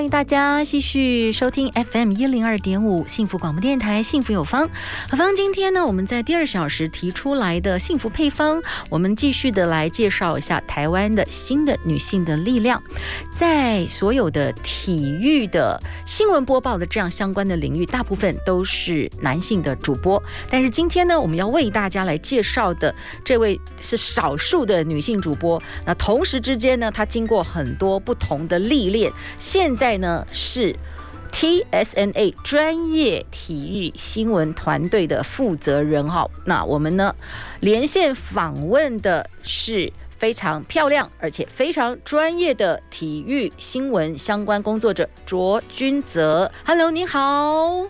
欢迎大家继续收听 FM 一零二点五幸福广播电台，幸福有方。何方今天呢，我们在第二小时提出来的幸福配方，我们继续的来介绍一下台湾的新的女性的力量。在所有的体育的新闻播报的这样相关的领域，大部分都是男性的主播。但是今天呢，我们要为大家来介绍的这位是少数的女性主播。那同时之间呢，她经过很多不同的历练，现在呢是 TSNA 专业体育新闻团队的负责人哈。那我们呢连线访问的是非常漂亮而且非常专业的体育新闻相关工作者卓君泽。Hello，你好。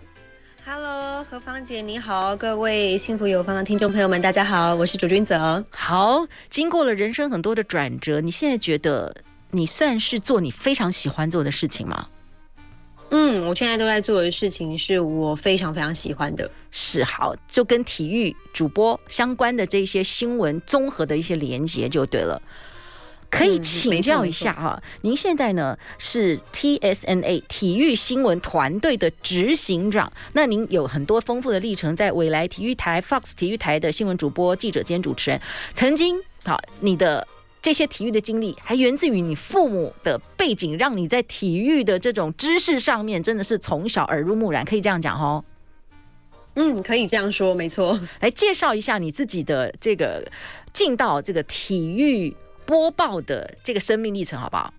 Hello，何芳姐你好，各位幸福有方的听众朋友们，大家好，我是卓君泽。好，经过了人生很多的转折，你现在觉得？你算是做你非常喜欢做的事情吗？嗯，我现在都在做的事情是我非常非常喜欢的。是好，就跟体育主播相关的这些新闻综合的一些连接就对了。可以请教一下哈，嗯、您现在呢是 TSNA 体育新闻团队的执行长，那您有很多丰富的历程，在未来体育台、Fox 体育台的新闻主播、记者兼主持人，曾经好你的。这些体育的经历还源自于你父母的背景，让你在体育的这种知识上面真的是从小耳濡目染，可以这样讲哦。嗯，可以这样说，没错。来介绍一下你自己的这个进到这个体育播报的这个生命历程，好不好？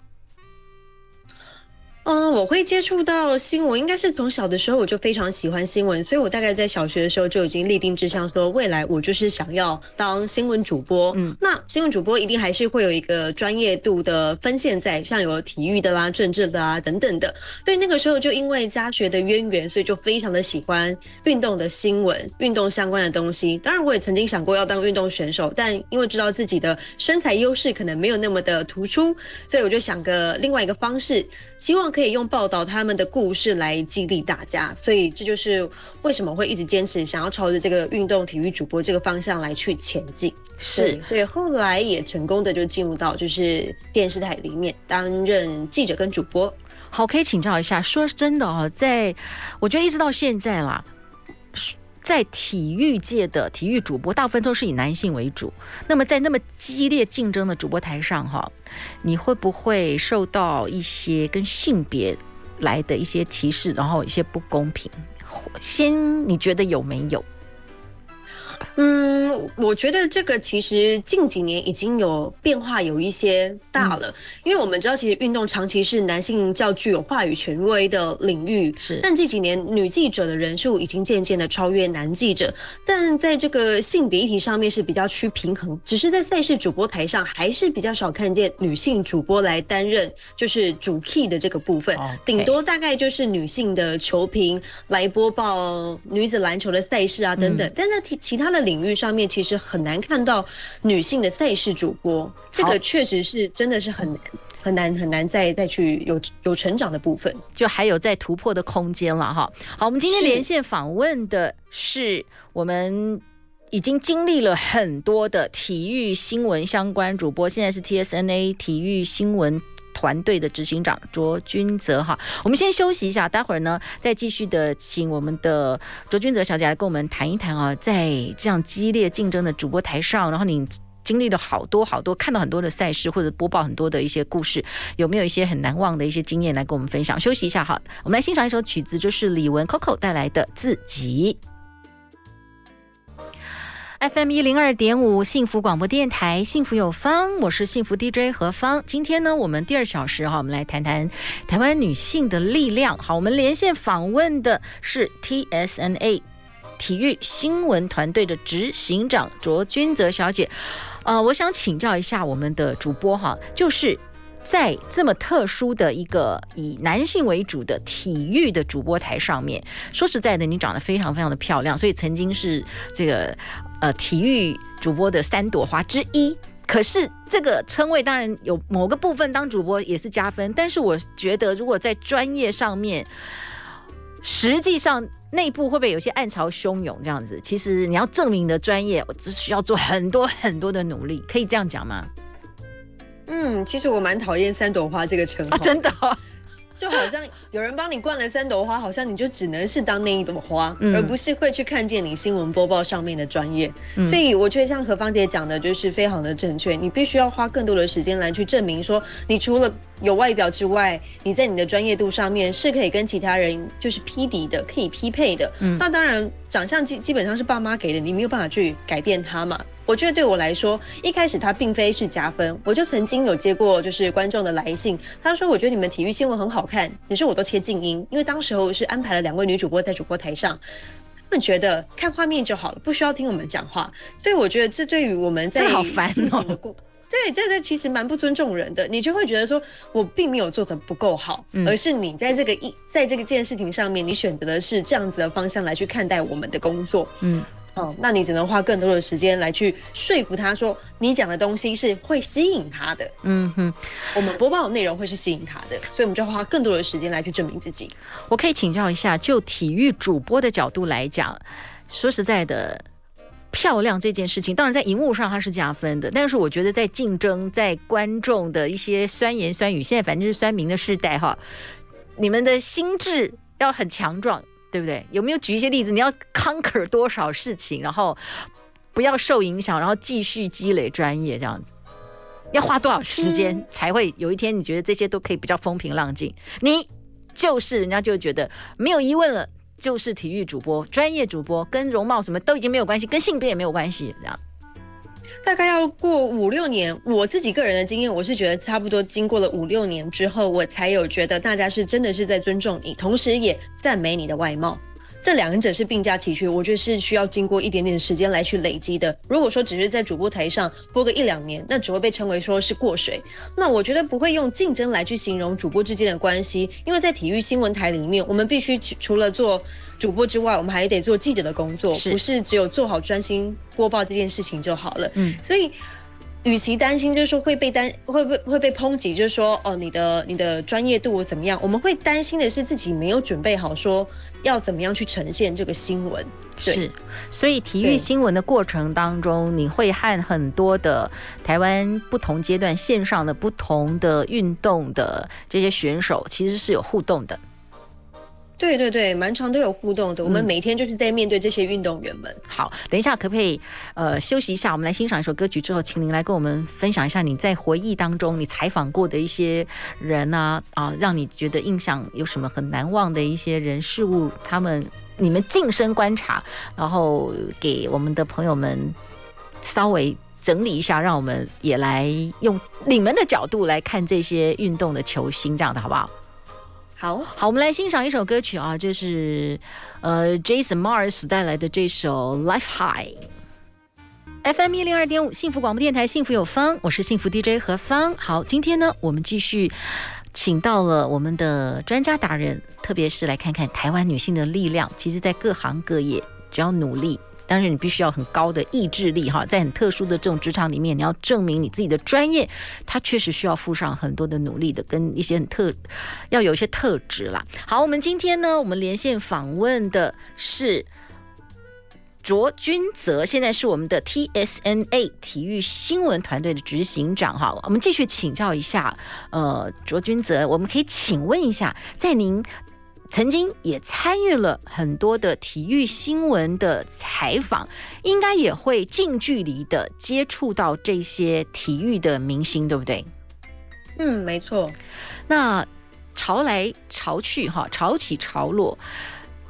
嗯，我会接触到新闻，应该是从小的时候我就非常喜欢新闻，所以我大概在小学的时候就已经立定志向，说未来我就是想要当新闻主播。嗯，那新闻主播一定还是会有一个专业度的分线在，像有体育的啦、政治的啊等等的。所以那个时候就因为家学的渊源，所以就非常的喜欢运动的新闻、运动相关的东西。当然，我也曾经想过要当运动选手，但因为知道自己的身材优势可能没有那么的突出，所以我就想个另外一个方式，希望。可以用报道他们的故事来激励大家，所以这就是为什么会一直坚持想要朝着这个运动体育主播这个方向来去前进。是，所以后来也成功的就进入到就是电视台里面担任记者跟主播。好，可以请教一下，说真的哦，在我觉得一直到现在啦。在体育界的体育主播，大部分都是以男性为主。那么在那么激烈竞争的主播台上，哈，你会不会受到一些跟性别来的一些歧视，然后一些不公平？先，你觉得有没有？嗯，我觉得这个其实近几年已经有变化，有一些大了。嗯、因为我们知道，其实运动长期是男性较具有话语权威的领域，是。但这几年女记者的人数已经渐渐的超越男记者，但在这个性别议题上面是比较趋平衡。只是在赛事主播台上，还是比较少看见女性主播来担任就是主 key 的这个部分，顶 Okay. 多大概就是女性的球评来播报女子篮球的赛事啊等等。嗯、但在其他的领域上面，其实很难看到女性的赛事主播，这个确实是真的是很难很难很难再再去有有成长的部分，就还有在突破的空间了哈。好，我们今天连线访问的是我们已经经历了很多的体育新闻相关主播，现在是 TSNA 体育新闻。团队的执行长卓君泽哈，我们先休息一下，待会儿呢再继续的请我们的卓君泽小姐来跟我们谈一谈啊，在这样激烈竞争的主播台上，然后你经历了好多好多，看到很多的赛事或者播报很多的一些故事，有没有一些很难忘的一些经验来跟我们分享？休息一下哈，我们来欣赏一首曲子，就是李玟 Coco 带来的《自己》。FM 一零二点五幸福广播电台，幸福有方，我是幸福 DJ 何芳。今天呢，我们第二小时哈，我们来谈谈台湾女性的力量。好，我们连线访问的是 TSNA 体育新闻团队的执行长卓君泽小姐。呃，我想请教一下我们的主播哈，就是在这么特殊的一个以男性为主的体育的主播台上面，说实在的，你长得非常非常的漂亮，所以曾经是这个呃体育主播的三朵花之一。可是这个称谓当然有某个部分当主播也是加分，但是我觉得如果在专业上面，实际上内部会不会有些暗潮汹涌这样子？其实你要证明你的专业，我只需要做很多很多的努力，可以这样讲吗？嗯，其实我蛮讨厌三朵花这个称号，啊，真的，哦，就好像有人帮你灌了三朵花，好像你就只能是当那一朵花，嗯，而不是会去看见你新闻播报上面的专业。嗯，所以我觉得像何芳姐讲的，就是非常的正确。你必须要花更多的时间来去证明说，你除了有外表之外，你在你的专业度上面是可以跟其他人就是匹敌的，可以匹配的。嗯，那当然，长相基基本上是爸妈给的，你没有办法去改变它嘛。我觉得对我来说，一开始他并非是加分。我就曾经有接过就是观众的来信，他说：“我觉得你们体育新闻很好看。”可是我都切静音，因为当时候是安排了两位女主播在主播台上，他们觉得看画面就好了，不需要听我们讲话。所以我觉得这对于我们在好烦哦。对，这这其实蛮不尊重人的。你就会觉得说我并没有做的不够好，嗯，而是你在这个一在这个件事情上面，你选择的是这样子的方向来去看待我们的工作，嗯。哦，那你只能花更多的时间来去说服他说，你讲的东西是会吸引他的。嗯哼，我们播报的内容会是吸引他的，所以我们就花更多的时间来去证明自己。我可以请教一下，就体育主播的角度来讲，说实在的，漂亮这件事情，当然在荧幕上它是加分的，但是我觉得在竞争，在观众的一些酸言酸语，现在反正是酸民的时代哈，你们的心智要很强壮。对不对？有没有举一些例子？你要 conquer 多少事情，然后不要受影响，然后继续积累专业，这样子要花多少时间才会有一天你觉得这些都可以比较风平浪静？你就是人家就觉得没有疑问了，就是体育主播、专业主播，跟容貌什么都已经没有关系，跟性别也没有关系，这样。大概要过五六年，我自己个人的经验，我是觉得差不多经过了五六年之后，我才有觉得大家是真的是在尊重你，同时也赞美你的外貌。这两者是并驾齐驱，我觉得是需要经过一点点时间来去累积的。如果说只是在主播台上播个一两年，那只会被称为说是过水。那我觉得不会用竞争来去形容主播之间的关系，因为在体育新闻台里面，我们必须除了做主播之外，我们还得做记者的工作，不是只有做好专心播报这件事情就好了。嗯，所以。与其担心就是说会被担会不会会被抨击，就是说哦你的你的专业度怎么样？我们会担心的是自己没有准备好，说要怎么样去呈现这个新闻。是，所以体育新闻的过程当中，你会和很多的台湾不同阶段线上的不同的运动的这些选手，其实是有互动的。对对对，蛮常都有互动的。我们每天就是在面对这些运动员们。嗯、好，等一下可不可以呃休息一下？我们来欣赏一首歌曲之后，请您来跟我们分享一下你在回忆当中你采访过的一些人啊啊，让你觉得印象有什么很难忘的一些人事物，他们你们近身观察，然后给我们的朋友们稍微整理一下，让我们也来用你们的角度来看这些运动的球星，这样的好不好？好好，我们来欣赏一首歌曲啊，就是呃，Jason Mars 带来的这首《Life High》。FM 一零二点五，幸福广播电台，幸福有方，我是幸福 DJ 何芳。好，今天呢，我们继续请到了我们的专家达人，特别是来看看台湾女性的力量。其实，在各行各业，只要努力。但是，你必须要很高的意志力哈，在很特殊的这种职场里面，你要证明你自己的专业，它确实需要付上很多的努力的，跟一些很特，要有一些特质啦。好，我们今天呢，我们连线访问的是卓君泽，现在是我们的 TSNA 体育新闻团队的执行长哈。我们继续请教一下，呃，卓君泽，我们可以请问一下，在您。曾经也参与了很多的体育新闻的采访，应该也会近距离的接触到这些体育的明星，对不对？嗯，没错。那潮来潮去，哈，潮起潮落。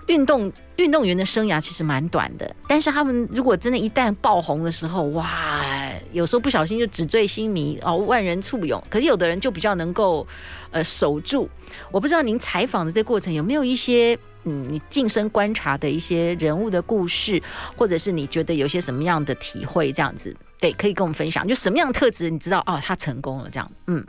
运动运动员的生涯其实蛮短的，但是他们如果真的一旦爆红的时候，哇，有时候不小心就纸醉金迷哦，万人簇拥。可是有的人就比较能够呃守住。我不知道您采访的这过程有没有一些嗯，你近身观察的一些人物的故事，或者是你觉得有些什么样的体会这样子？对，可以跟我们分享，就什么样的特质你知道哦，他成功了这样，嗯。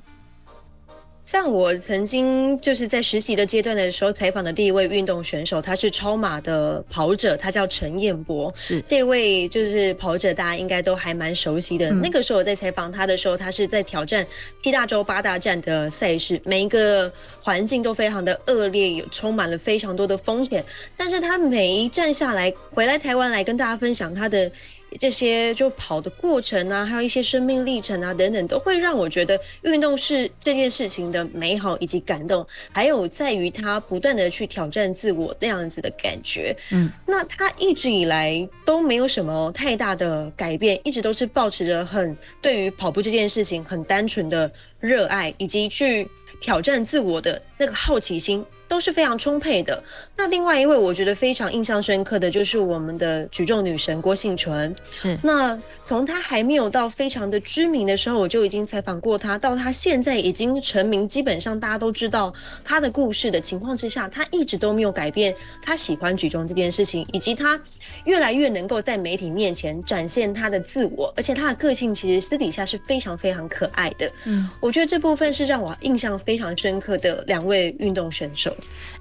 像我曾经就是在实习的阶段的时候采访的第一位运动选手，他是超马的跑者，他叫陈彦博。是这位就是跑者，大家应该都还蛮熟悉的。嗯、那个时候我在采访他的时候，他是在挑战七大洲八大站的赛事，每一个环境都非常的恶劣，有充满了非常多的风险。但是他每一站下来，回来台湾来跟大家分享他的。这些就跑的过程啊，还有一些生命历程啊等等，都会让我觉得运动是这件事情的美好以及感动，还有在于他不断的去挑战自我那样子的感觉。嗯，那他一直以来都没有什么太大的改变，一直都是保持着很对于跑步这件事情很单纯的热爱，以及去挑战自我的那个好奇心。都是非常充沛的。那另外一位我觉得非常印象深刻的就是我们的举重女神郭幸淳。是。那从她还没有到非常的知名的时候，我就已经采访过她，到她现在已经成名，基本上大家都知道她的故事的情况之下，她一直都没有改变她喜欢举重这件事情，以及她越来越能够在媒体面前展现她的自我，而且她的个性其实私底下是非常非常可爱的。嗯，我觉得这部分是让我印象非常深刻的两位运动选手。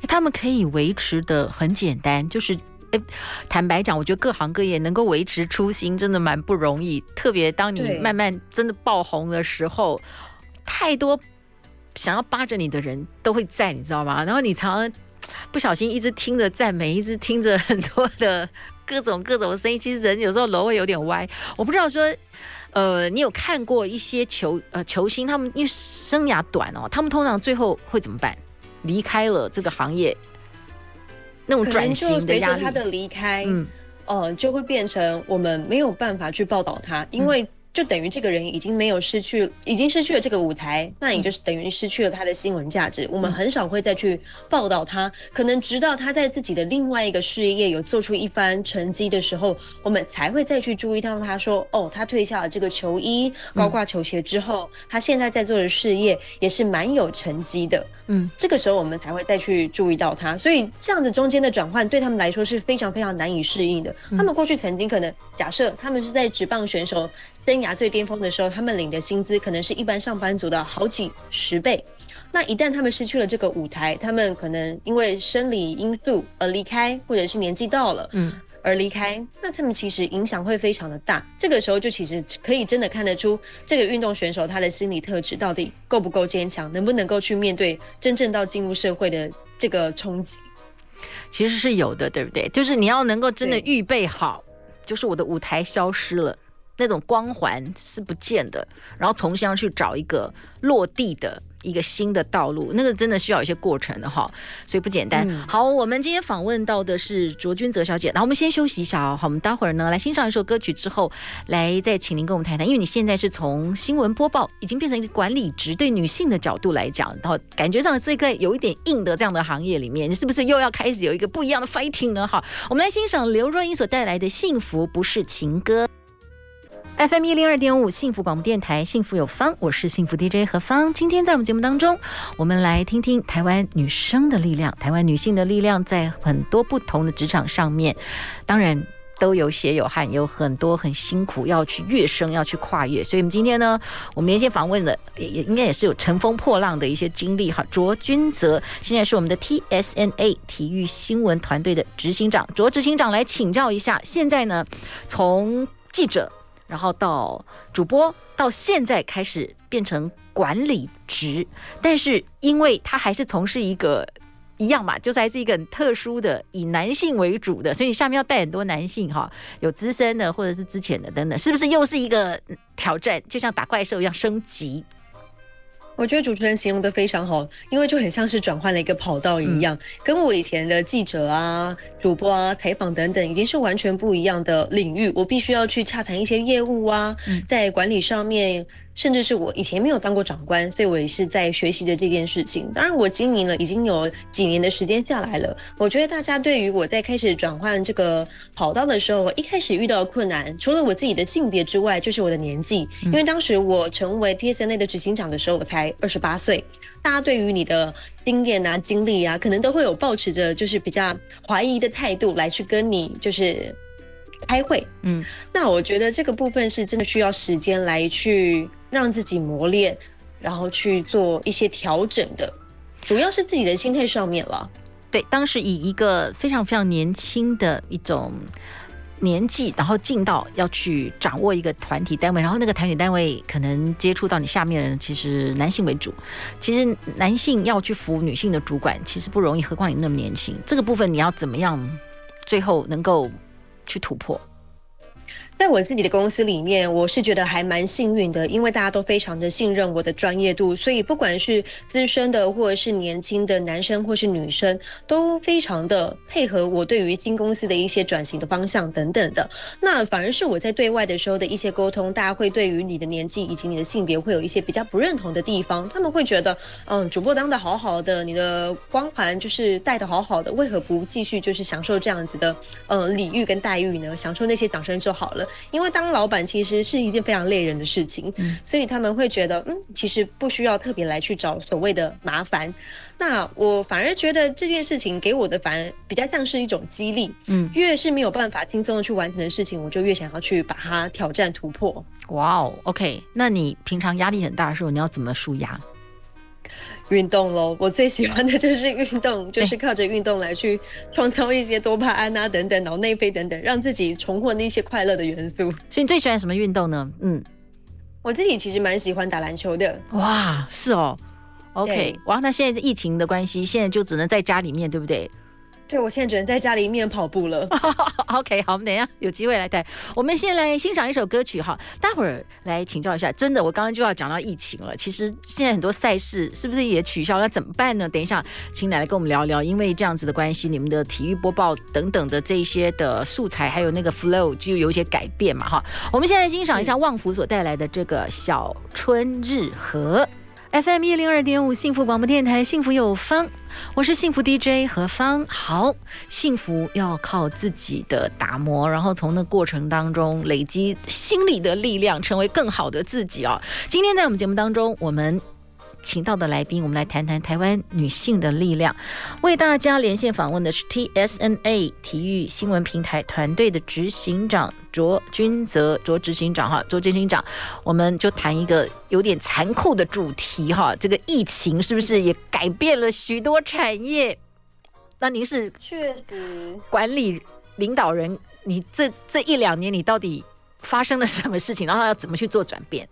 他们可以维持的很简单，就是，哎，坦白讲，我觉得各行各业能够维持初心真的蛮不容易。特别当你慢慢真的爆红的时候，太多想要扒着你的人都会在，你知道吗？然后你常常不小心一直听着赞美，一直听着很多的各种各种声音，其实人有时候楼会有点歪。我不知道说，呃，你有看过一些球呃球星，他们因为生涯短哦，他们通常最后会怎么办？离开了这个行业，那种转型的压力，他的离开，嗯，呃，就会变成我们没有办法去报道他，因为。就等于这个人已经没有失去，已经失去了这个舞台，那也就是等于失去了他的新闻价值。我们很少会再去报道他，可能直到他在自己的另外一个事业有做出一番成绩的时候，我们才会再去注意到他说，哦，他退下了这个球衣、高挂球鞋之后，他现在在做的事业也是蛮有成绩的。嗯，这个时候我们才会再去注意到他。所以这样子中间的转换对他们来说是非常非常难以适应的。他们过去曾经可能假设他们是在职棒选手。生涯最巅峰的时候，他们领的薪资可能是一般上班族的好几十倍。那一旦他们失去了这个舞台，他们可能因为生理因素而离开，或者是年纪到了，嗯，而离开，那他们其实影响会非常的大。这个时候就其实可以真的看得出这个运动选手他的心理特质到底够不够坚强，能不能够去面对真正到进入社会的这个冲击。其实是有的，对不对？就是你要能够真的预备好，就是我的舞台消失了。那种光环是不见的，然后重新要去找一个落地的一个新的道路，那个真的需要一些过程的哈，所以不简单。嗯、好，我们今天访问到的是卓君泽小姐，那我们先休息一下哦。好，我们待会儿呢来欣赏一首歌曲之后，来再请您跟我们谈谈，因为你现在是从新闻播报已经变成一个管理职，对女性的角度来讲，然后感觉上是一个有一点硬的这样的行业里面，你是不是又要开始有一个不一样的 fighting 呢？好，我们来欣赏刘若英所带来的《幸福不是情歌》。FM 一零二点五幸福广播电台，幸福有方，我是幸福 DJ 何芳。今天在我们节目当中，我们来听听台湾女生的力量，台湾女性的力量，在很多不同的职场上面，当然都有血有汗，有很多很辛苦要去跃升，要去跨越。所以，我们今天呢，我们连线访问的也也应该也是有乘风破浪的一些经历哈。卓君泽现在是我们的 TSNA 体育新闻团队的执行长，卓执行长来请教一下，现在呢，从记者。然后到主播，到现在开始变成管理职，但是因为他还是从事一个一样嘛，就是还是一个很特殊的以男性为主的，所以你下面要带很多男性哈，有资深的或者是之前的等等，是不是又是一个挑战？就像打怪兽一样升级。我觉得主持人形容的非常好，因为就很像是转换了一个跑道一样，嗯、跟我以前的记者啊、主播啊、采访等等，已经是完全不一样的领域。我必须要去洽谈一些业务啊，在管理上面。甚至是我以前没有当过长官，所以我也是在学习的这件事情。当然，我经营了已经有几年的时间下来了。我觉得大家对于我在开始转换这个跑道的时候，我一开始遇到的困难，除了我自己的性别之外，就是我的年纪。因为当时我成为 TSNA 的执行长的时候，我才二十八岁。大家对于你的经验啊、经历啊，可能都会有抱持着就是比较怀疑的态度来去跟你就是。开会，嗯，那我觉得这个部分是真的需要时间来去让自己磨练，然后去做一些调整的，主要是自己的心态上面了。对，当时以一个非常非常年轻的一种年纪，然后进到要去掌握一个团体单位，然后那个团体单位可能接触到你下面的人，其实男性为主。其实男性要去服女性的主管，其实不容易，何况你那么年轻。这个部分你要怎么样，最后能够去突破？在我自己的公司里面，我是觉得还蛮幸运的，因为大家都非常的信任我的专业度，所以不管是资深的或者是年轻的男生或是女生，都非常的配合我对于新公司的一些转型的方向等等的。那反而是我在对外的时候的一些沟通，大家会对于你的年纪以及你的性别会有一些比较不认同的地方，他们会觉得，嗯，主播当的好好的，你的光环就是带的好好的，为何不继续就是享受这样子的，嗯，礼遇跟待遇呢？享受那些掌声就好了。因为当老板其实是一件非常累人的事情，嗯，所以他们会觉得，嗯，其实不需要特别来去找所谓的麻烦。那我反而觉得这件事情给我的反而比较像是一种激励，嗯，越是没有办法轻松的去完成的事情，我就越想要去把它挑战突破。哇哦，OK，那你平常压力很大的时候，你要怎么舒压？运动喽，我最喜欢的就是运动，就是靠着运动来去创造一些多巴胺啊等等、脑内啡等等，让自己重获那些快乐的元素。所以你最喜欢什么运动呢？嗯，我自己其实蛮喜欢打篮球的。哇，是哦，OK，哇，那现在是疫情的关系，现在就只能在家里面，对不对？对，我现在只能在家里面跑步了。OK，好，我们等一下有机会来带。我们先来欣赏一首歌曲哈，待会儿来请教一下。真的，我刚刚就要讲到疫情了。其实现在很多赛事是不是也取消了？怎么办呢？等一下，请奶奶跟我们聊聊。因为这样子的关系，你们的体育播报等等的这一些的素材，还有那个 flow 就有一些改变嘛哈。我们现在欣赏一下旺福所带来的这个《小春日和》。FM 一零二点五幸福广播电台，幸福有方，我是幸福 DJ 何方。好，幸福要靠自己的打磨，然后从那过程当中累积心理的力量，成为更好的自己哦。今天在我们节目当中，我们。请到的来宾，我们来谈谈台湾女性的力量。为大家连线访问的是 TSNA 体育新闻平台团队的执行长卓君泽，卓执行长哈，卓执行长，我们就谈一个有点残酷的主题哈，这个疫情是不是也改变了许多产业？那您是确实管理领导人，你这这一两年你到底发生了什么事情，然后要怎么去做转变？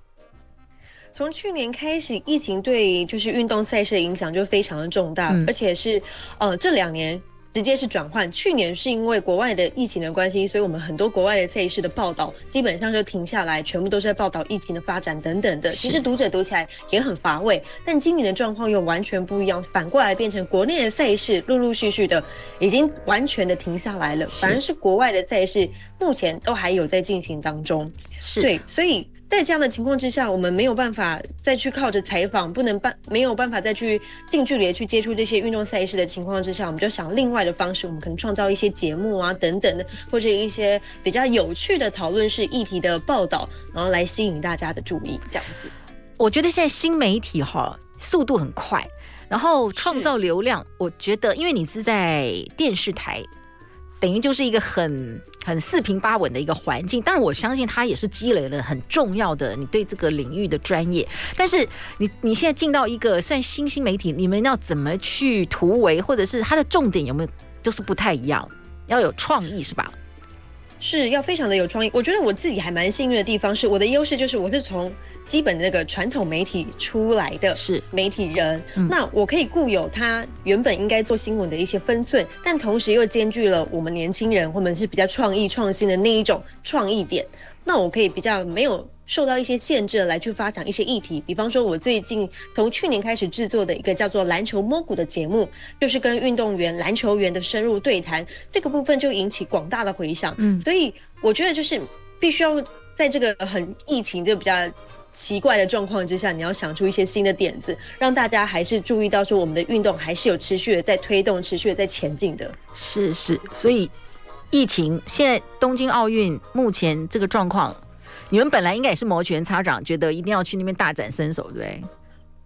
从去年开始，疫情对就是运动赛事的影响就非常的重大，嗯、而且是呃这两年直接是转换。去年是因为国外的疫情的关系，所以我们很多国外的赛事的报道基本上就停下来，全部都是在报道疫情的发展等等的。其实读者读起来也很乏味。但今年的状况又完全不一样，反过来变成国内的赛事陆陆续续的已经完全的停下来了，反而是国外的赛事目前都还有在进行当中。是对，所以。在这样的情况之下，我们没有办法再去靠着采访，不能办，没有办法再去近距离的去接触这些运动赛事的情况之下，我们就想另外的方式，我们可能创造一些节目啊等等的，或者一些比较有趣的讨论式议题的报道，然后来吸引大家的注意。这样子，我觉得现在新媒体哈速度很快，然后创造流量，我觉得因为你是在电视台。等于就是一个很很四平八稳的一个环境，但是我相信它也是积累了很重要的你对这个领域的专业。但是你你现在进到一个算新兴媒体，你们要怎么去突围，或者是它的重点有没有就是不太一样？要有创意是吧？是要非常的有创意。我觉得我自己还蛮幸运的地方是，我的优势就是我是从基本的那个传统媒体出来的，是媒体人。嗯、那我可以固有他原本应该做新闻的一些分寸，但同时又兼具了我们年轻人或者是比较创意创新的那一种创意点。那我可以比较没有。受到一些限制来去发展一些议题，比方说，我最近从去年开始制作的一个叫做《篮球摸骨》的节目，就是跟运动员、篮球员的深入对谈，这个部分就引起广大的回响。嗯，所以我觉得就是必须要在这个很疫情就比较奇怪的状况之下，你要想出一些新的点子，让大家还是注意到说我们的运动还是有持续的在推动、持续的在前进的。是是，所以疫情现在东京奥运目前这个状况。你们本来应该也是摩拳擦掌，觉得一定要去那边大展身手，对不对？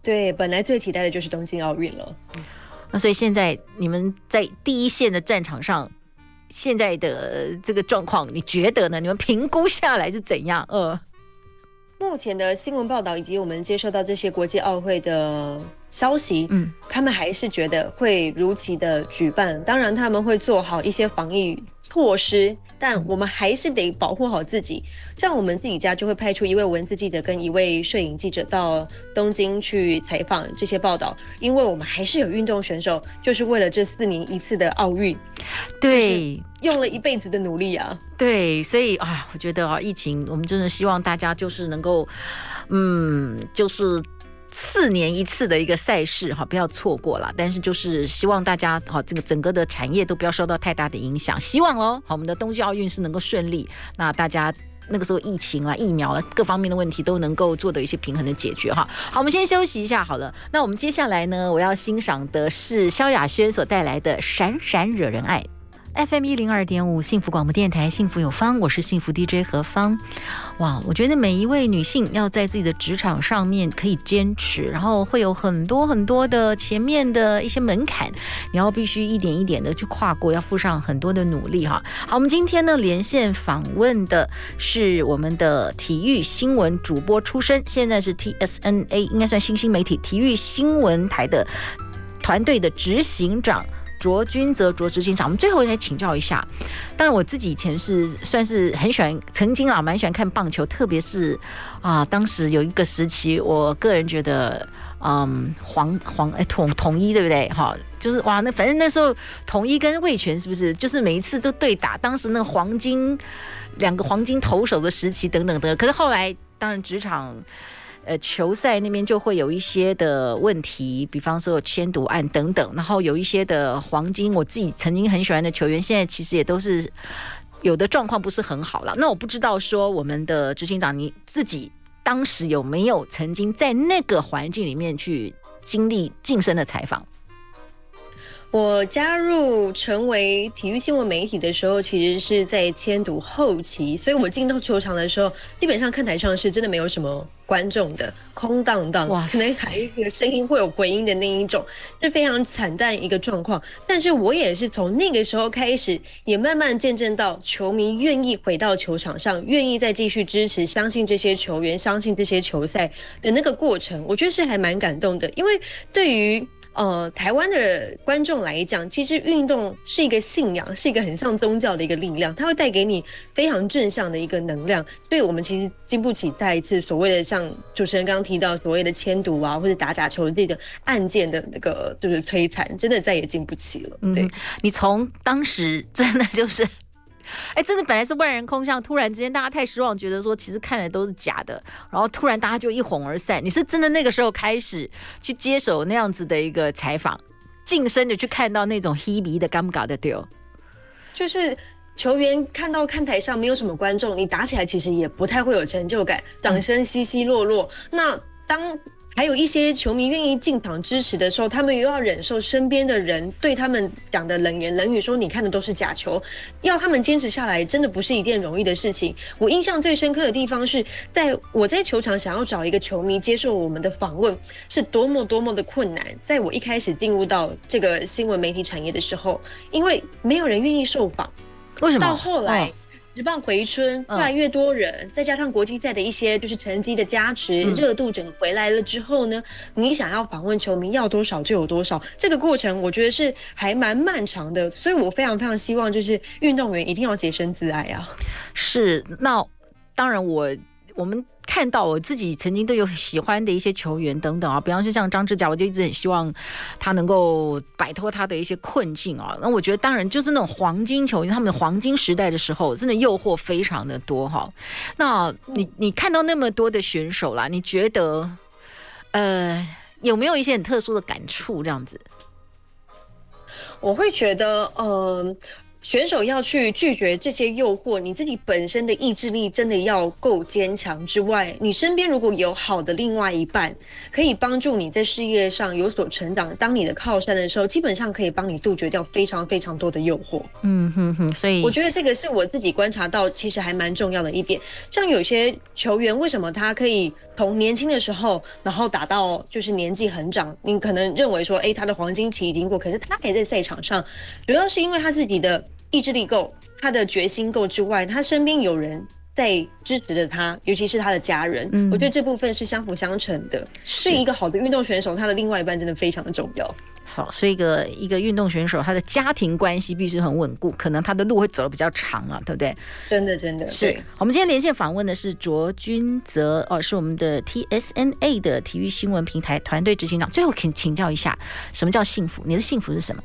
对，本来最期待的就是东京奥运了。那所以现在你们在第一线的战场上，现在的这个状况，你觉得呢？你们评估下来是怎样？呃，目前的新闻报道以及我们接受到这些国际奥会的消息，嗯，他们还是觉得会如期的举办。当然，他们会做好一些防疫措施，但我们还是得保护好自己。像我们自己家就会派出一位文字记者跟一位摄影记者到东京去采访这些报道，因为我们还是有运动选手，就是为了这四年一次的奥运，对，用了一辈子的努力啊。对，所以啊，我觉得啊，疫情我们真的希望大家就是能够，嗯，就是。四年一次的一个赛事哈，不要错过了。但是就是希望大家哈，这个整个的产业都不要受到太大的影响。希望哦，好，我们的冬季奥运是能够顺利。那大家那个时候疫情啊、疫苗啊各方面的问题都能够做的一些平衡的解决哈。好，我们先休息一下好了。那我们接下来呢，我要欣赏的是萧亚轩所带来的《闪闪惹人爱》。FM 一零二点五幸福广播电台，幸福有方，我是幸福 DJ 何方。哇，我觉得每一位女性要在自己的职场上面可以坚持，然后会有很多很多的前面的一些门槛，你要必须一点一点的去跨过，要付上很多的努力哈。好，我们今天呢连线访问的是我们的体育新闻主播出身，现在是 TSNA 应该算新兴媒体体育新闻台的团队的执行长。卓君泽，卓执行长，我们最后再请教一下。当然，我自己以前是算是很喜欢，曾经啊蛮喜欢看棒球，特别是啊，当时有一个时期，我个人觉得，嗯，黄黄哎统统一对不对？哈，就是哇，那反正那时候统一跟魏全是不是，就是每一次都对打，当时那个黄金两个黄金投手的时期等等的。可是后来，当然职场。呃，球赛那边就会有一些的问题，比方说有签读案等等，然后有一些的黄金，我自己曾经很喜欢的球员，现在其实也都是有的状况不是很好了。那我不知道说我们的执行长你自己当时有没有曾经在那个环境里面去经历晋升的采访？我加入成为体育新闻媒体的时候，其实是在迁读后期，所以我进到球场的时候，基本上看台上是真的没有什么观众的，空荡荡，哇，可能还有声音会有回音的那一种，是非常惨淡一个状况。但是我也是从那个时候开始，也慢慢见证到球迷愿意回到球场上，愿意再继续支持，相信这些球员，相信这些球赛的那个过程，我觉得是还蛮感动的，因为对于。呃，台湾的观众来讲，其实运动是一个信仰，是一个很像宗教的一个力量，它会带给你非常正向的一个能量。所以，我们其实经不起再一次所谓的像主持人刚刚提到所谓的迁赌啊，或者打假球的这个案件的那个就是摧残，真的再也经不起了。对，嗯，你从当时真的就是。哎，真的本来是万人空巷，突然之间大家太失望，觉得说其实看的都是假的，然后突然大家就一哄而散。你是真的那个时候开始去接手那样子的一个采访，近身的去看到那种 hebe 的尴尬的丢，就是球员看到看台上没有什么观众，你打起来其实也不太会有成就感，掌声稀稀落落。嗯、那当还有一些球迷愿意进场支持的时候，他们又要忍受身边的人对他们讲的冷言冷语，说你看的都是假球，要他们坚持下来，真的不是一件容易的事情。我印象最深刻的地方是在我在球场想要找一个球迷接受我们的访问，是多么多么的困难。在我一开始进入到这个新闻媒体产业的时候，因为没有人愿意受访，为什么？到后来。哦职棒回春，越来越多人，嗯、再加上国际赛的一些就是成绩的加持，热、嗯、度整个回来了之后呢，你想要访问球迷要多少就有多少，这个过程我觉得是还蛮漫长的，所以我非常非常希望就是运动员一定要洁身自爱啊。是，那当然我我们。看到我自己曾经都有喜欢的一些球员等等啊，比方说像张志佳，我就一直很希望他能够摆脱他的一些困境啊。那我觉得当然就是那种黄金球员，他们的黄金时代的时候，真的诱惑非常的多哈。那你你看到那么多的选手啦，你觉得呃有没有一些很特殊的感触？这样子，我会觉得呃。选手要去拒绝这些诱惑，你自己本身的意志力真的要够坚强。之外，你身边如果有好的另外一半，可以帮助你在事业上有所成长，当你的靠山的时候，基本上可以帮你杜绝掉非常非常多的诱惑。嗯哼哼，所以我觉得这个是我自己观察到，其实还蛮重要的一点。像有些球员，为什么他可以从年轻的时候，然后打到就是年纪很长？你可能认为说，哎，他的黄金期已经过，可是他还在赛场上，主要是因为他自己的。意志力够，他的决心够之外，他身边有人在支持着他，尤其是他的家人。嗯，我觉得这部分是相辅相成的。所以一个好的运动选手，他的另外一半真的非常的重要。好，所以一个一个运动选手，他的家庭关系必须很稳固，可能他的路会走得比较长啊，对不对？真的，真的是。我们今天连线访问的是卓君泽哦，是我们的 TSNA 的体育新闻平台团队执行长。最后，请请教一下，什么叫幸福？你的幸福是什么？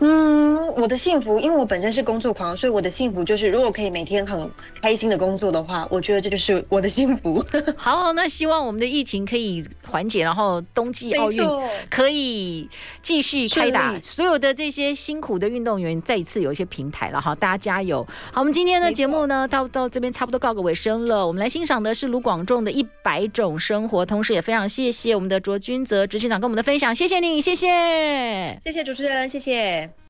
嗯，我的幸福，因为我本身是工作狂，所以我的幸福就是，如果可以每天很开心的工作的话，我觉得这就是我的幸福。好，那希望我们的疫情可以缓解，然后冬季奥运可以继续开打，所有的这些辛苦的运动员再一次有一些平台了哈，大家加油！好，我们今天的节目呢，到到这边差不多告个尾声了。我们来欣赏的是卢广仲的一百种生活，同时也非常谢谢我们的卓君泽执行长跟我们的分享，谢谢你，谢谢，谢谢主持人，谢谢。